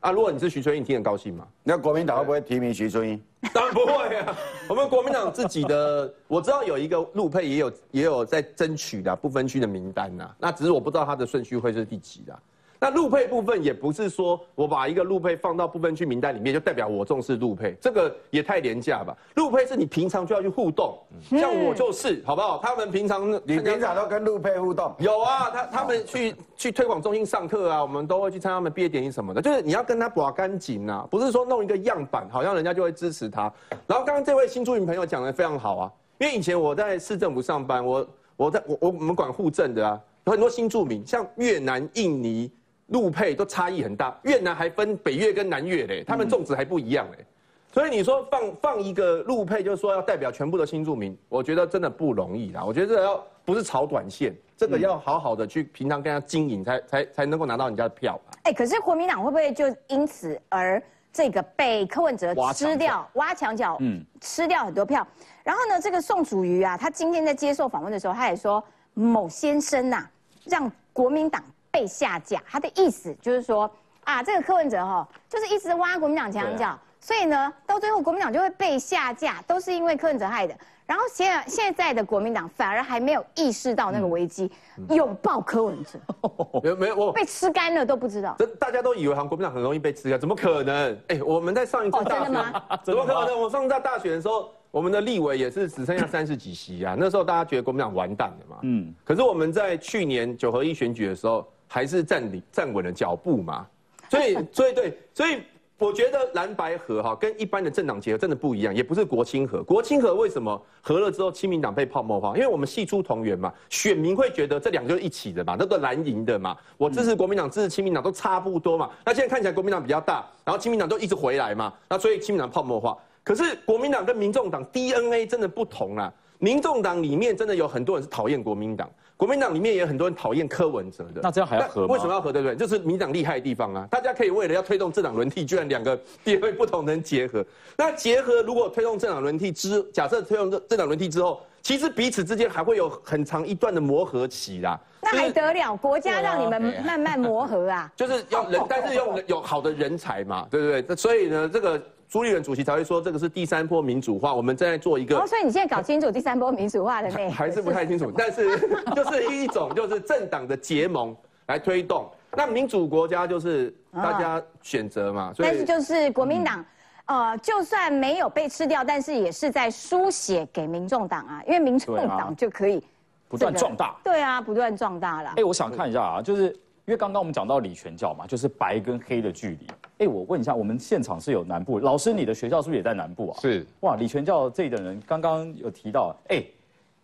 啊，如果你是徐春英，你听很高兴吗？那国民党会不会提名徐春英？当然不会啊！我们国民党自己的，我知道有一个陆配也有也有在争取的不分区的名单呐，那只是我不知道他的顺序会是第几的。那路配部分也不是说我把一个路配放到部分区名单里面就代表我重视路配，这个也太廉价吧？路配是你平常就要去互动，像我就是，好不好？他们平常你平常都跟路配互动？有啊，他他们去去推广中心上课啊，我们都会去参加他们毕业典礼什么的，就是你要跟他把干净啊，不是说弄一个样板，好像人家就会支持他。然后刚刚这位新住民朋友讲的非常好啊，因为以前我在市政府上班，我我在我我我们管户政的啊，有很多新住民，像越南、印尼。路配都差异很大，越南还分北越跟南越嘞，他们种植还不一样嘞，所以你说放放一个路配，就是说要代表全部的新住民，我觉得真的不容易啦。我觉得这个要不是炒短线，这个要好好的去平常跟他经营，才才才能够拿到人家的票。哎，可是国民党会不会就因此而这个被柯文哲吃掉、挖墙脚，嗯，吃掉很多票？然后呢，这个宋楚瑜啊，他今天在接受访问的时候，他也说某先生呐，让国民党。被下架，他的意思就是说啊，这个柯文哲哈，就是一直挖国民党墙角，所以呢，到最后国民党就会被下架，都是因为柯文哲害的。然后现现在的国民党反而还没有意识到那个危机，拥抱柯文哲，没有没有，我被吃干了都不知道。这大家都以为好像国民党很容易被吃干，怎么可能？哎，我们在上一次大选，怎么可能？我上次在大选的时候，我们的立委也是只剩下三十几席啊，那时候大家觉得国民党完蛋了嘛。嗯，可是我们在去年九合一选举的时候。还是站立站稳了脚步嘛，所以 所以对，所以我觉得蓝白合哈跟一般的政党结合真的不一样，也不是国青合。国青合为什么合了之后亲民党被泡沫化？因为我们系出同源嘛，选民会觉得这两个一起的嘛，那个蓝营的嘛，我支持国民党，支持亲民党都差不多嘛。那现在看起来国民党比较大，然后亲民党都一直回来嘛，那所以亲民党泡沫化。可是国民党跟民众党 DNA 真的不同啊。民众党里面真的有很多人是讨厌国民党，国民党里面也有很多人讨厌柯文哲的。那这样还要合吗为什么要合？对不对？就是民党厉害的地方啊！大家可以为了要推动政党轮替，居然两个 地位不同的人结合。那结合如果推动政党轮替之，假设推动政政党轮替之后，其实彼此之间还会有很长一段的磨合期啦。那还得了？国家让你们慢慢磨合啊。就是要人，但是用有好的人才嘛，对不对？所以呢，这个朱立伦主席才会说这个是第三波民主化，我们正在做一个哦，所以你现在搞清楚第三波民主化的内容还是不太清楚，但是 就是一种就是政党的结盟来推动。那民主国家就是大家选择嘛，所以但是就是国民党，呃，就算没有被吃掉，但是也是在输血给民众党啊，因为民众党就可以不断这个壮大。对啊，不断壮大了。哎，我想看一下啊，就是因为刚刚我们讲到李全教嘛，就是白跟黑的距离。哎，我问一下，我们现场是有南部老师，你的学校是不是也在南部啊？是。哇，李全教这一等人刚刚有提到，哎，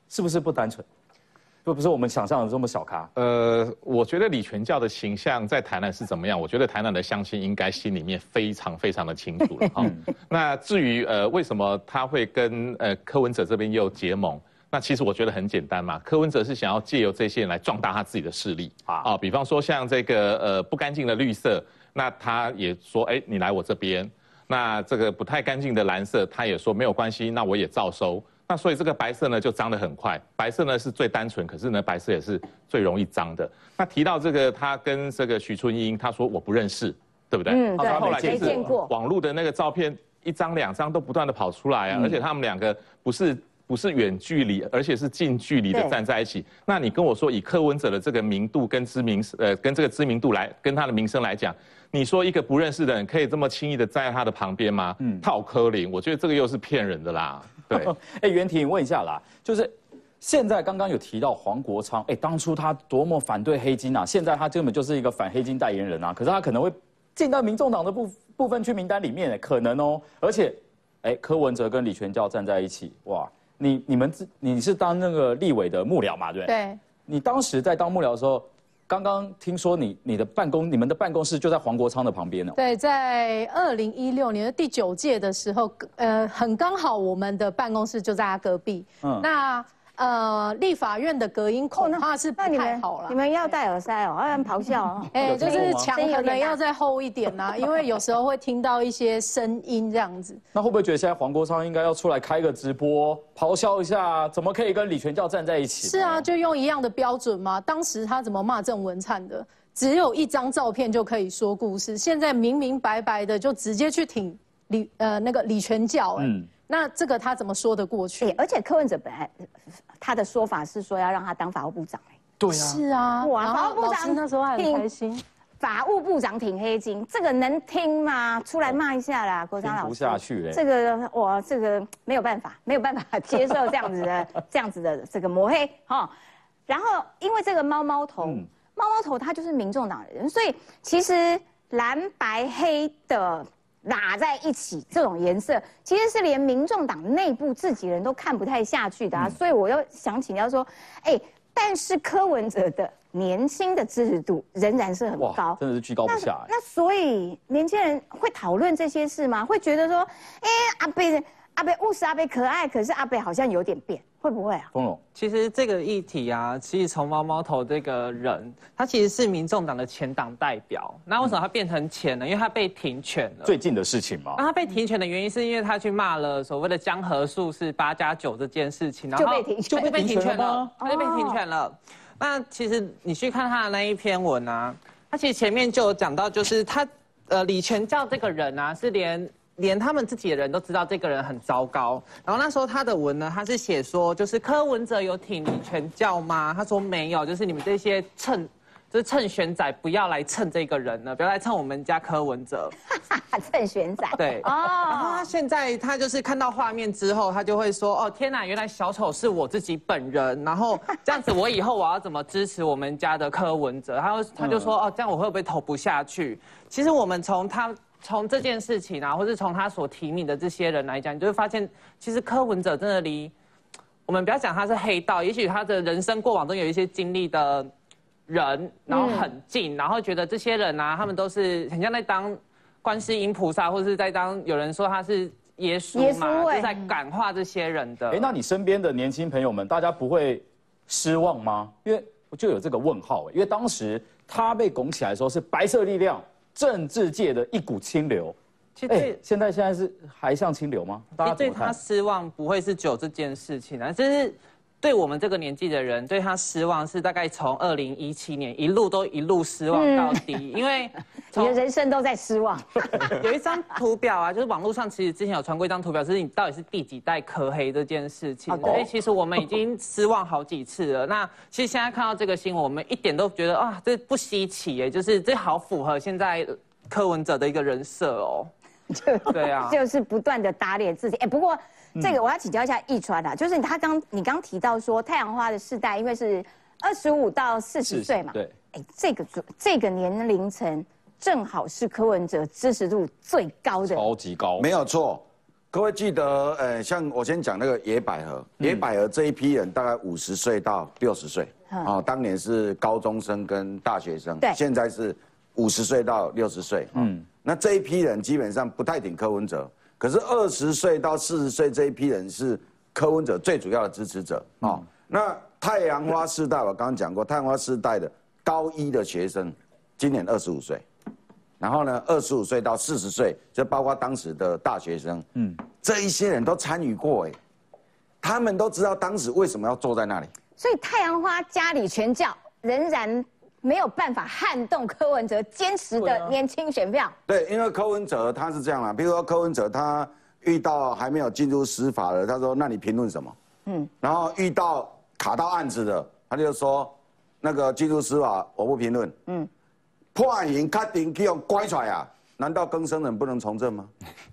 是不是不单纯？不不是我们想象的这么小咖。呃，我觉得李全教的形象在台南是怎么样？我觉得台南的乡亲应该心里面非常非常的清楚了 哈。那至于呃为什么他会跟呃柯文哲这边又结盟？那其实我觉得很简单嘛，柯文哲是想要借由这些人来壮大他自己的势力啊啊，比方说像这个呃不干净的绿色，那他也说哎你来我这边，那这个不太干净的蓝色，他也说没有关系，那我也照收。那所以这个白色呢就脏得很快，白色呢是最单纯，可是呢白色也是最容易脏的。那提到这个，他跟这个徐春英，他说我不认识，对不对？嗯对他后来就是没见过网络的那个照片一张两张都不断的跑出来啊，嗯而且他们两个不是。不是远距离，而且是近距离的站在一起。那你跟我说，以柯文哲的这个名度跟知名，呃，跟这个知名度来，跟他的名声来讲，你说一个不认识的人可以这么轻易的站在他的旁边吗？嗯，套柯林，我觉得这个又是骗人的啦。对，哎，袁婷问一下啦，就是现在刚刚有提到黄国昌，哎，当初他多么反对黑金啊，现在他根本就是一个反黑金代言人啊，可是他可能会进到民众党的部部分区名单里面，哎，可能哦，而且，哎，柯文哲跟李全教站在一起，哇，你你们自你是当那个立委的幕僚嘛，对不对？对，你当时在当幕僚的时候，刚刚听说你你的办公你们的办公室就在黄国昌的旁边哦。对，在二零一六年的第九届的时候，呃，很刚好我们的办公室就在他隔壁。嗯那呃，立法院的隔音恐怕是不太好了。你们要戴耳塞哦，要不然咆哮哦。哎，就是墙可能要再厚一点呐、因为有时候会听到一些声音这样子。那会不会觉得现在黄国昌应该要出来开个直播，咆哮一下，怎么可以跟李全教站在一起？是啊，就用一样的标准嘛。当时他怎么骂郑文灿的？只有一张照片就可以说故事，现在明明白白的就直接去挺李呃那个李全教哎、嗯那这个他怎么说得过去？而且柯文哲本来他的说法是说要让他当法务部长、哎对是啊，哇，法务部长师那时候还很挺开心。法务部长挺黑金，这个能听吗？出来骂一下啦，国昌听不老师。下去嘞。这个我这个没有办法，没有办法接受这样子的 这样子的这个抹黑哈。然后因为这个猫猫头，嗯猫猫头他就是民众党的人，所以其实蓝白黑的拉在一起这种颜色，其实是连民众党内部自己人都看不太下去的啊。所以我又想请教说，哎，但是柯文哲的年轻的支持度仍然是很高，，真的是居高不下。哎那所以年轻人会讨论这些事吗？会觉得说，哎、阿贝阿贝务实，阿贝可爱，可是阿贝好像有点变，会不会啊？丰荣，其实这个议题啊，其实从毛毛头这个人，他其实是民众党的前党代表。那为什么他变成前呢？因为他被停权了。最近的事情嘛那，他被停权的原因是因为他去骂了所谓的江河树是八加九这件事情，然后就被停权就被停权了他就被停权了。那其实你去看他的那一篇文啊，他其实前面就有讲到，就是他呃李全教这个人啊，是连连他们自己的人都知道这个人很糟糕。然后那时候他的文呢，他是写说，就是柯文哲有挺李全教吗？他说没有，就是你们这些蹭。就是蹭选仔，不要来蹭这个人了，不要来蹭我们家柯文哲。蹭选仔。对，然后哦他，现在他就是看到画面之后，他就会说：“哦，天哪，原来小丑是我自己本人。”然后这样子，我以后我要怎么支持我们家的柯文哲？他就他就说：“哦，这样我会不会投不下去？”其实我们从他从这件事情啊，或是从他所提名的这些人来讲，你就会发现，其实柯文哲真的离我们不要讲他是黑道，也许他的人生过往中有一些经历的人，然后很近，然后觉得这些人啊，他们都是很像在当观世音菩萨，或是在当有人说他是耶稣耶稣嘛，味就在感化这些人的。哎，那你身边的年轻朋友们，大家不会失望吗？因为我就有这个问号哎，因为当时他被拱起来的时候是白色力量政治界的一股清流，其实对现在现在是还像清流吗？大家对他？失望不会是只有这件事情啊，就是对我们这个年纪的人对他失望是大概从二零一七年一路都一路失望到底，因为 你的人生都在失望。有一张图表啊，就是网络上其实之前有传过一张图表，就是你到底是第几代科黑这件事情。所以其实我们已经失望好几次了。那其实现在看到这个新闻，我们一点都觉得啊，这不稀奇耶，就是这好符合现在柯文哲的一个人设哦。对啊，就是不断的打脸自己。哎，不过这个我要请教一下易川啊，就是他刚你刚提到说太阳花的世代，因为是二十五到四十岁嘛，对，哎，这个这个年龄层正好是柯文哲支持度最高的，超级高，没有错。各位记得，呃，像我先讲那个野百合，野百合这一批人大概五十岁到六十岁，嗯。哦，当年是高中生跟大学生，对。现在是五十岁到六十岁，嗯，那这一批人基本上不太挺柯文哲，可是二十岁到四十岁这一批人是柯文哲最主要的支持者，哦，那太阳花世代我刚刚讲过，太阳花世代的高一的学生今年二十五岁。然后呢，二十五岁到四十岁，就包括当时的大学生，嗯，这一些人都参与过，哎，他们都知道当时为什么要坐在那里。所以太阳花家里全教仍然没有办法撼动柯文哲坚持的年轻选票。对，因为柯文哲他是这样啦，比如说柯文哲他遇到还没有进入司法的，他说那你评论什么？嗯，然后遇到卡到案子的，他就说那个进入司法我不评论。嗯，破案刑确定去用乖出来啊？难道更生人不能从政吗？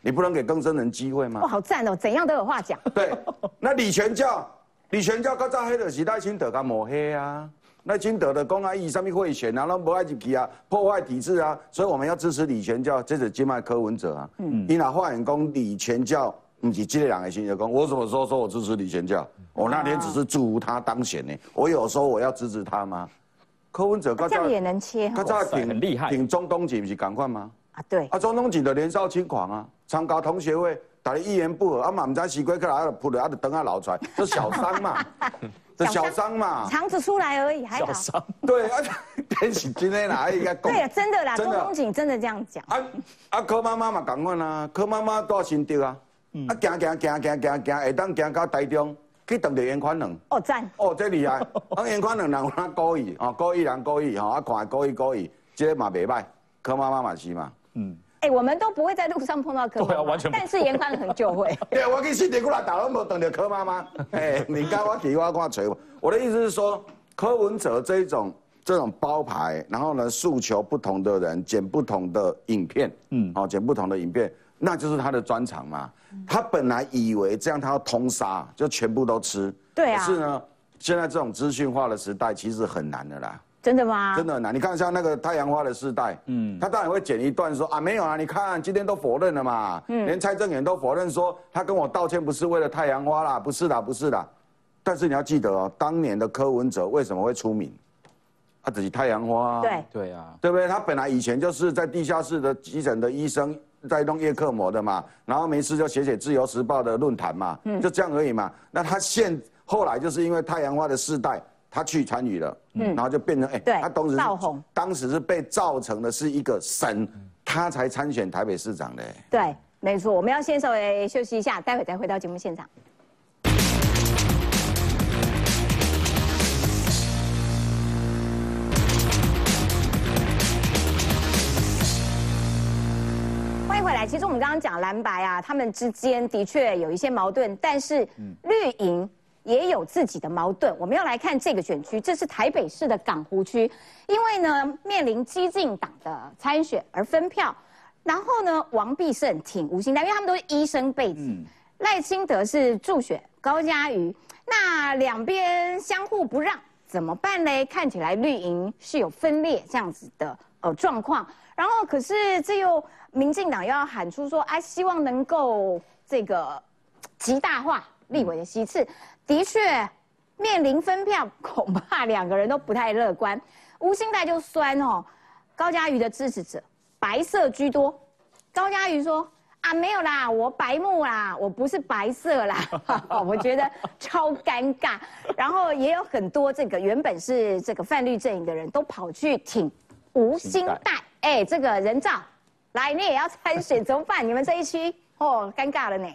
你不能给更生人机会吗哇，？好赞哦，怎样都有话讲。对，那李全教，李全教较早迄就是赖清德甲抹黑啊，赖清德的公安义上面贿选啊，那不爱入去啊，破坏体制啊，所以我们要支持李全教，这是金麦柯文哲啊。嗯，你若发言讲李全教不是这个新员工，我怎么说说我支持李全教？我那天只是祝福他当选呢，我有说我要支持他吗？柯文哲较早这样也能切较早哇挺厉害挺中东锦不是赶快吗？啊，对，啊，中东锦的年少轻狂啊，参加同学会，大家一言不合，啊嘛唔知西瓜克来，啊扑了，啊就等下流出来，这小伤嘛，这小伤嘛，肠子出来而已，还好。对啊，天是真的啦，应该讲。对啊，真的啦，周公瑾真的这样讲。啊啊，柯妈妈嘛讲款啊，柯妈妈到新竹啊，啊行行行行行行，会当行到台中，去等着严宽能。哦，赞。哦，这厉害！啊，严宽能人有哪故意？哦，故意人故意吼，啊看故意故意，这个嘛袂歹，柯妈妈嘛是嘛。嗯。哎，我们都不会在路上碰到柯妈妈，对啊完全不但是严宽恒就会。对，我去新竹过来打拢无等着柯妈妈。哎，你讲我去我看锤我。我的意思是说，柯文哲这一种这种包牌，然后呢诉求不同的人，剪不同的影片，嗯，哦，剪不同的影片，那就是他的专长嘛。他本来以为这样他要通杀，就全部都吃。对啊可是呢，现在这种资讯化的时代，其实很难的啦。真的吗？真的很难。你看像那个太阳花的世代，嗯，他当然会剪一段说啊，没有啊，你看今天都否认了嘛，嗯连蔡正元都否认说他跟我道歉不是为了太阳花啦，不是啦，不是啦。但是你要记得哦，当年的柯文哲为什么会出名？他，只是太阳花、啊，对对啊，对不对？他本来以前就是在地下室的急诊的医生，在弄叶克膜的嘛，然后没事就写写《自由时报》的论坛嘛，嗯就这样而已嘛。那他现后来就是因为太阳花的世代，他去参与了，嗯然后就变成哎，对他当时是爆红当时是被造成的是一个神，他才参选台北市长的。哎对，没错。我们要先稍微休息一下，待会再回到节目现场。欢迎回来。其实我们刚刚讲蓝白啊，他们之间的确有一些矛盾，但是绿营也有自己的矛盾。我们要来看这个选区，这是台北市的港湖区，因为呢面临激进党的参选而分票，然后呢王必胜挺吴兴代，因为他们都是医生背景，赖清德是助选高嘉瑜，那两边相互不让，怎么办呢？看起来绿营是有分裂这样子的呃状况，然后可是这又民进党又要喊出说，哎，希望能够这个极大化立委的席次，的确面临分票，恐怕两个人都不太乐观。吴兴泰就酸哦，高嘉瑜的支持者白色居多，高嘉瑜说。啊，没有啦，我白目啦，我不是白色啦，我觉得超尴尬。然后也有很多这个原本是这个泛绿阵营的人都跑去挺吴兴泰，哎，这个人造，来你也要参选，怎么办？你们这一区哦，尴尬了呢。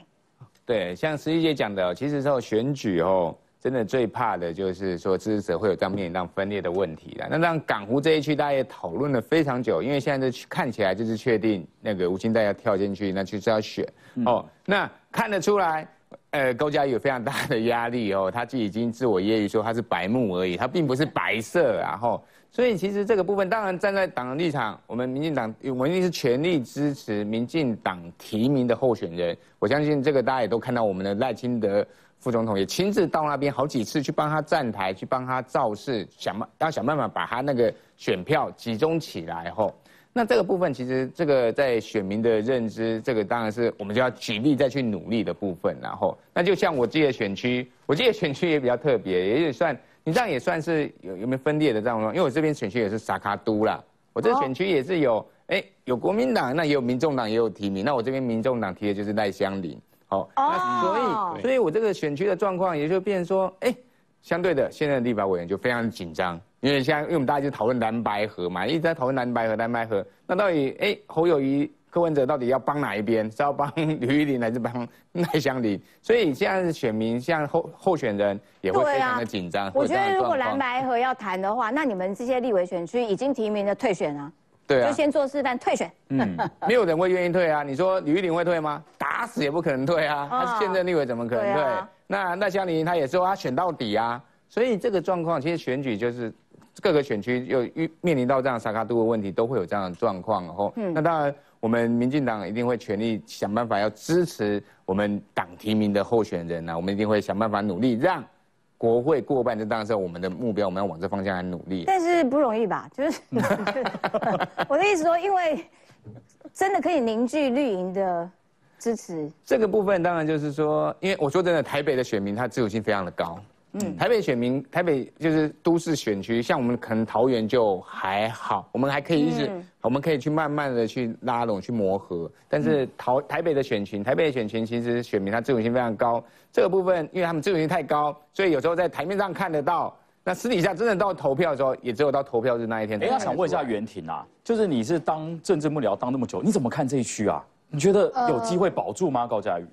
对，像十一姐讲的，其实说选举哦。真的最怕的就是说支持者会有这样面临到分裂的问题的。那让港湖这一区大家也讨论了非常久，因为现在这看起来就是确定那个吴清代要跳进去，那就是要选哦。那看得出来，呃，高嘉瑜有非常大的压力哦，他就已经自我揶揄说他是白目而已，他并不是白色，然后所以其实这个部分当然站在党的立场，我们民进党我们一定是全力支持民进党提名的候选人。我相信这个大家也都看到我们的赖清德。副总统也亲自到那边好几次去帮他站台，去帮他造势，想要想办法把他那个选票集中起来。后，那这个部分其实这个在选民的认知，这个当然是我们就要举例再去努力的部分。然后，那就像我自己的选区，我自己的选区也比较特别，也算你这样也算是有有没有分裂的这样因为我这边选区也是萨卡都啦，我这选区也是有哎有国民党，那也有民众党也有提名，那我这边民众党提的就是赖香林。好，那所以，所以我这个选区的状况也就变说，哎，相对的，现在的立法委员就非常紧张，因为现在因为我们大家就讨论蓝白河嘛，一直在讨论蓝白河，蓝白河，那到底，哎，侯友谊、柯文哲到底要帮哪一边？是要帮吕玉玲，还是帮赖香林？所以现在的选民，像候候选人也会非常的紧张。我觉得如果蓝白河要谈的话，那你们这些立委选区已经提名的退选啊。对啊，就先做示范退选。嗯，没有人会愿意退啊。你说吕玉玲会退吗？打死也不可能退啊。他是现任立委，怎么可能退？那赖香林他也说他选到底啊。所以这个状况，其实选举就是各个选区又遇面临到这样萨卡度的问题，都会有这样的状况。然后，那当然我们民进党一定会全力想办法要支持我们党提名的候选人啊。我们一定会想办法努力让。国会过半，这当然是我们的目标，我们要往这方向来努力。但是不容易吧？就是 我的意思说，因为真的可以凝聚绿营的支持。这个部分当然就是说，因为我说真的，台北的选民他自主性非常的高。嗯，台北选民，台北就是都市选区，像我们可能桃园就还好，我们还可以一直，我们可以去慢慢的去拉拢、去磨合。但是桃台北的选群，台北的选群其实选民他自由性非常高，这个部分因为他们自由性太高，所以有时候在台面上看得到，那私底下真的到投票的时候，也只有到投票日那一天。哎，想问一下袁婷啊，就是你是当政治幕僚当那么久，你怎么看这一区啊？你觉得有机会保住吗？高嘉瑜？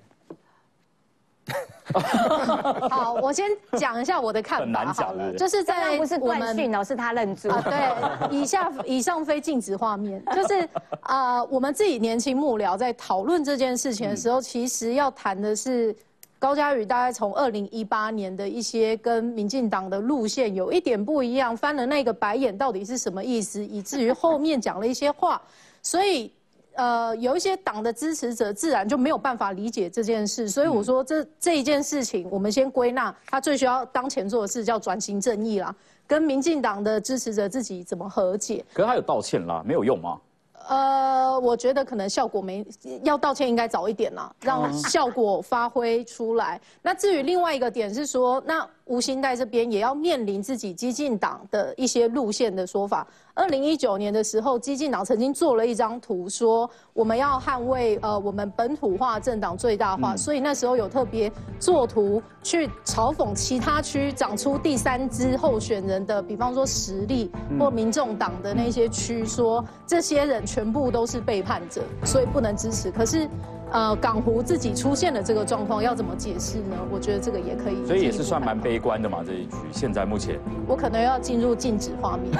好，我先讲一下我的看法好了，就是在不是断讯哦，是他认住。对，以下以上非禁止画面，就是啊，我们自己年轻幕僚在讨论这件事情的时候，其实要谈的是高嘉宇大概从二零一八年的一些跟民进党的路线有一点不一样，翻了那个白眼到底是什么意思，以至于后面讲了一些话，所以。呃，有一些党的支持者自然就没有办法理解这件事，所以我说这这一件事情，我们先归纳，他最需要当前做的事叫转型正义啦，跟民进党的支持者自己怎么和解？可是他有道歉啦，没有用吗？呃，我觉得可能效果没，要道歉应该早一点啦，让效果发挥出来。那至于另外一个点是说，那吴兴代这边也要面临自己激进党的一些路线的说法。二零一九年的时候，激进党曾经做了一张图，说我们要捍卫呃我们本土化政党最大化，所以那时候有特别作图去嘲讽其他区长出第三支候选人的，比方说实力或民众党的那些区，说这些人全部都是背叛者，所以不能支持。可是。呃，港湖自己出现了这个状况，要怎么解释呢？我觉得这个也可以。所以也是算蛮悲观的嘛，这一局现在目前。我可能要进入禁止画面。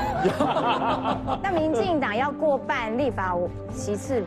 那民进党要过半立法，其次。